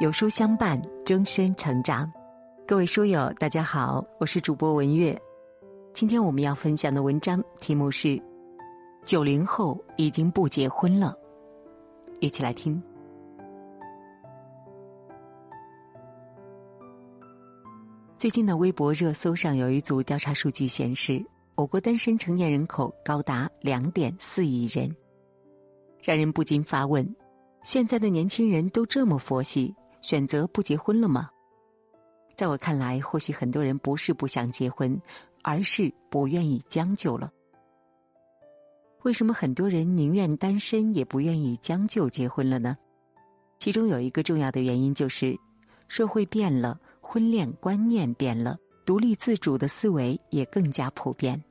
有书相伴，终身成长。各位书友，大家好，我是主播文月。今天我们要分享的文章题目是《九零后已经不结婚了》，一起来听。最近的微博热搜上有一组调查数据显示，我国单身成年人口高达两点四亿人，让人不禁发问：现在的年轻人都这么佛系？选择不结婚了吗？在我看来，或许很多人不是不想结婚，而是不愿意将就了。为什么很多人宁愿单身也不愿意将就结婚了呢？其中有一个重要的原因就是，社会变了，婚恋观念变了，独立自主的思维也更加普遍。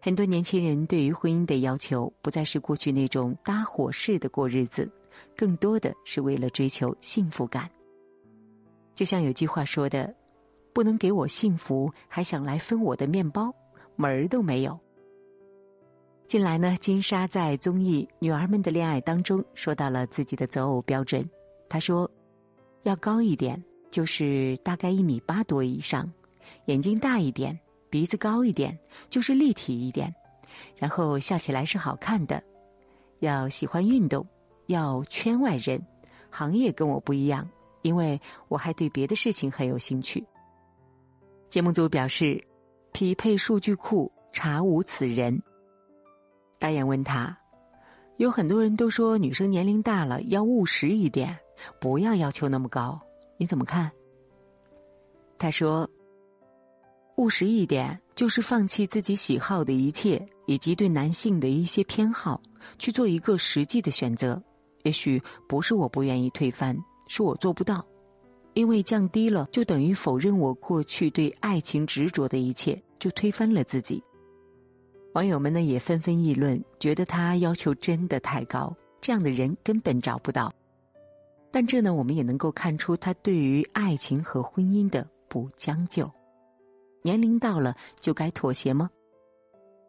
很多年轻人对于婚姻的要求，不再是过去那种搭伙式的过日子。更多的是为了追求幸福感。就像有句话说的：“不能给我幸福，还想来分我的面包，门儿都没有。”近来呢，金莎在综艺《女儿们的恋爱》当中说到了自己的择偶标准。她说：“要高一点，就是大概一米八多以上；眼睛大一点，鼻子高一点，就是立体一点；然后笑起来是好看的。要喜欢运动。”要圈外人，行业跟我不一样，因为我还对别的事情很有兴趣。节目组表示，匹配数据库查无此人。导演问他，有很多人都说女生年龄大了要务实一点，不要要求那么高，你怎么看？他说，务实一点就是放弃自己喜好的一切，以及对男性的一些偏好，去做一个实际的选择。也许不是我不愿意推翻，是我做不到，因为降低了就等于否认我过去对爱情执着的一切，就推翻了自己。网友们呢也纷纷议论，觉得他要求真的太高，这样的人根本找不到。但这呢，我们也能够看出他对于爱情和婚姻的不将就。年龄到了就该妥协吗？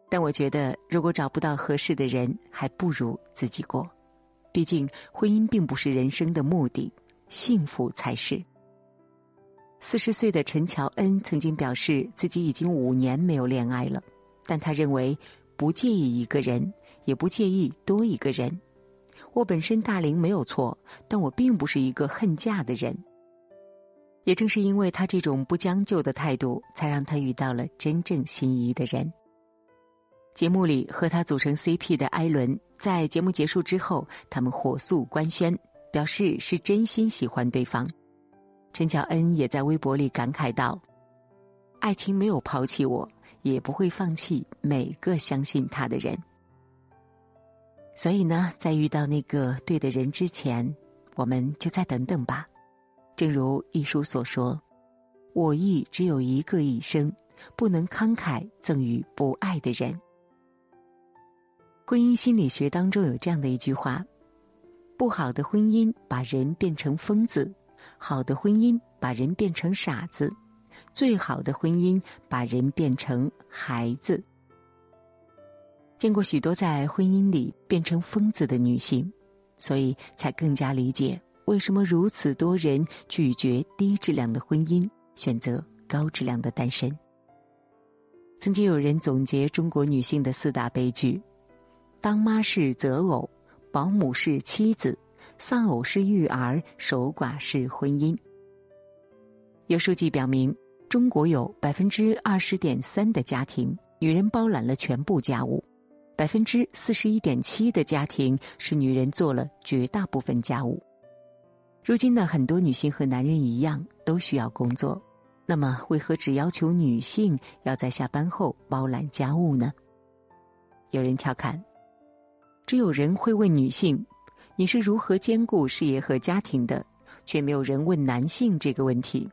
但我觉得，如果找不到合适的人，还不如自己过。毕竟，婚姻并不是人生的目的，幸福才是。四十岁的陈乔恩曾经表示，自己已经五年没有恋爱了，但他认为不介意一个人，也不介意多一个人。我本身大龄没有错，但我并不是一个恨嫁的人。也正是因为他这种不将就的态度，才让他遇到了真正心仪的人。节目里和他组成 CP 的艾伦，在节目结束之后，他们火速官宣，表示是真心喜欢对方。陈乔恩也在微博里感慨道：“爱情没有抛弃我，也不会放弃每个相信他的人。所以呢，在遇到那个对的人之前，我们就再等等吧。正如一书所说：‘我亦只有一个一生，不能慷慨赠予不爱的人。’”婚姻心理学当中有这样的一句话：不好的婚姻把人变成疯子，好的婚姻把人变成傻子，最好的婚姻把人变成孩子。见过许多在婚姻里变成疯子的女性，所以才更加理解为什么如此多人拒绝低质量的婚姻，选择高质量的单身。曾经有人总结中国女性的四大悲剧。当妈是择偶，保姆是妻子，丧偶是育儿，守寡是婚姻。有数据表明，中国有百分之二十点三的家庭，女人包揽了全部家务；百分之四十一点七的家庭是女人做了绝大部分家务。如今的很多女性和男人一样，都需要工作，那么为何只要求女性要在下班后包揽家务呢？有人调侃。只有人会问女性：“你是如何兼顾事业和家庭的？”却没有人问男性这个问题。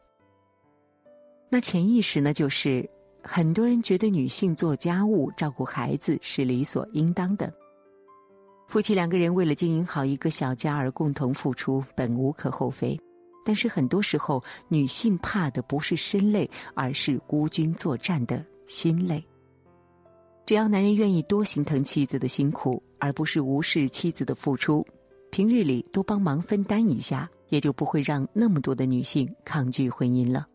那潜意识呢？就是很多人觉得女性做家务、照顾孩子是理所应当的。夫妻两个人为了经营好一个小家而共同付出，本无可厚非。但是很多时候，女性怕的不是身累，而是孤军作战的心累。只要男人愿意多心疼妻子的辛苦，而不是无视妻子的付出，平日里多帮忙分担一下，也就不会让那么多的女性抗拒婚姻了。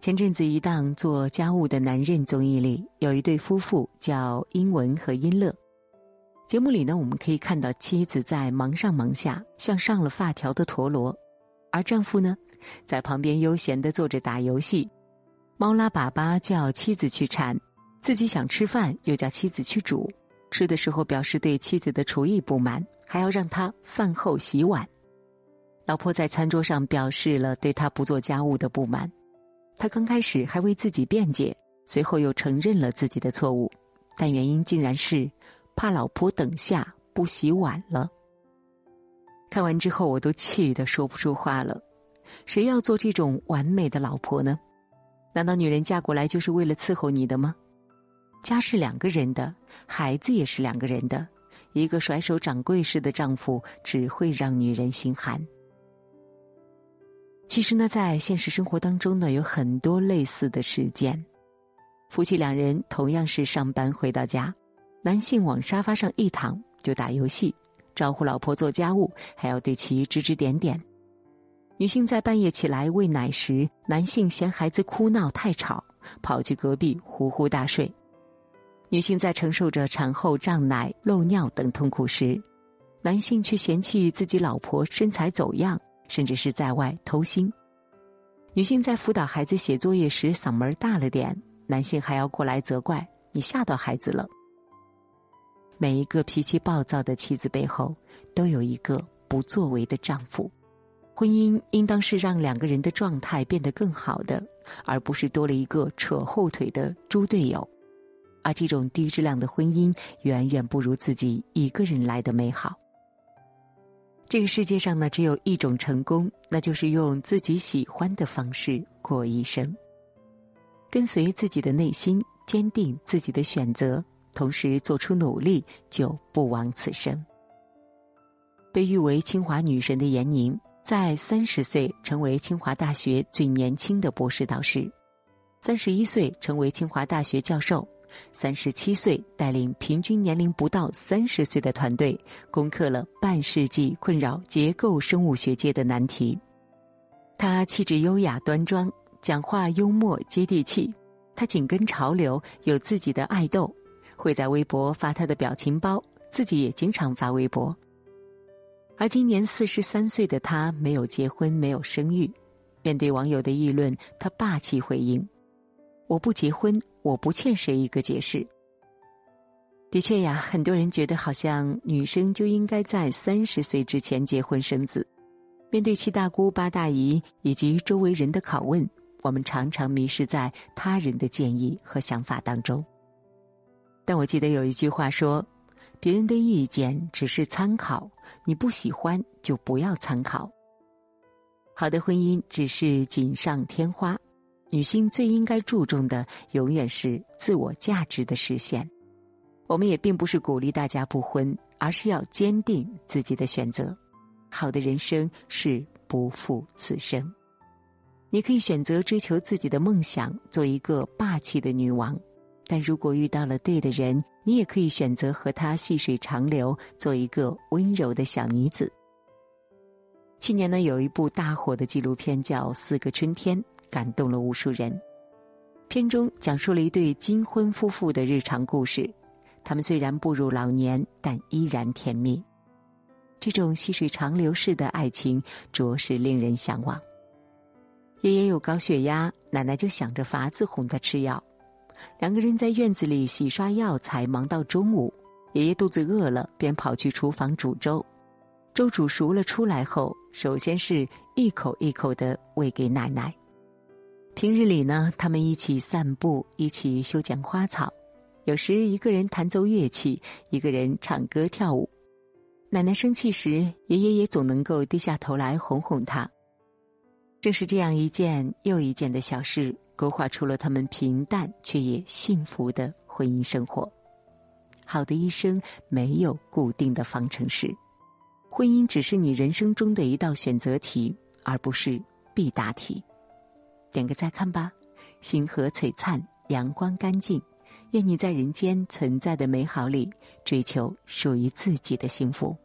前阵子一档做家务的男人综艺里，有一对夫妇叫英文和英乐。节目里呢，我们可以看到妻子在忙上忙下，像上了发条的陀螺，而丈夫呢，在旁边悠闲的坐着打游戏。猫拉粑粑叫妻子去铲，自己想吃饭又叫妻子去煮。吃的时候表示对妻子的厨艺不满，还要让他饭后洗碗。老婆在餐桌上表示了对他不做家务的不满，他刚开始还为自己辩解，随后又承认了自己的错误，但原因竟然是怕老婆等下不洗碗了。看完之后，我都气得说不出话了。谁要做这种完美的老婆呢？难道女人嫁过来就是为了伺候你的吗？家是两个人的，孩子也是两个人的。一个甩手掌柜式的丈夫，只会让女人心寒。其实呢，在现实生活当中呢，有很多类似的事件。夫妻两人同样是上班回到家，男性往沙发上一躺就打游戏，招呼老婆做家务，还要对其指指点点。女性在半夜起来喂奶时，男性嫌孩子哭闹太吵，跑去隔壁呼呼大睡。女性在承受着产后胀奶、漏尿等痛苦时，男性却嫌弃自己老婆身材走样，甚至是在外偷腥。女性在辅导孩子写作业时嗓门大了点，男性还要过来责怪你吓到孩子了。每一个脾气暴躁的妻子背后，都有一个不作为的丈夫。婚姻应当是让两个人的状态变得更好的，而不是多了一个扯后腿的猪队友。而这种低质量的婚姻，远远不如自己一个人来的美好。这个世界上呢，只有一种成功，那就是用自己喜欢的方式过一生。跟随自己的内心，坚定自己的选择，同时做出努力，就不枉此生。被誉为清华女神的闫宁，在三十岁成为清华大学最年轻的博士导师，三十一岁成为清华大学教授。三十七岁，带领平均年龄不到三十岁的团队，攻克了半世纪困扰结构生物学界的难题。他气质优雅端庄，讲话幽默接地气。他紧跟潮流，有自己的爱豆，会在微博发他的表情包，自己也经常发微博。而今年四十三岁的他，没有结婚，没有生育。面对网友的议论，他霸气回应。我不结婚，我不欠谁一个解释。的确呀，很多人觉得好像女生就应该在三十岁之前结婚生子。面对七大姑八大姨以及周围人的拷问，我们常常迷失在他人的建议和想法当中。但我记得有一句话说：“别人的意见只是参考，你不喜欢就不要参考。”好的婚姻只是锦上添花。女性最应该注重的，永远是自我价值的实现。我们也并不是鼓励大家不婚，而是要坚定自己的选择。好的人生是不负此生。你可以选择追求自己的梦想，做一个霸气的女王；但如果遇到了对的人，你也可以选择和他细水长流，做一个温柔的小女子。去年呢，有一部大火的纪录片叫《四个春天》。感动了无数人。片中讲述了一对金婚夫妇的日常故事，他们虽然步入老年，但依然甜蜜。这种细水长流式的爱情，着实令人向往。爷爷有高血压，奶奶就想着法子哄他吃药。两个人在院子里洗刷药材，忙到中午。爷爷肚子饿了，便跑去厨房煮粥。粥煮熟了出来后，首先是一口一口的喂给奶奶。平日里呢，他们一起散步，一起修剪花草，有时一个人弹奏乐器，一个人唱歌跳舞。奶奶生气时，爷爷也总能够低下头来哄哄她。正是这样一件又一件的小事，勾画出了他们平淡却也幸福的婚姻生活。好的一生没有固定的方程式，婚姻只是你人生中的一道选择题，而不是必答题。点个再看吧，星河璀璨，阳光干净。愿你在人间存在的美好里，追求属于自己的幸福。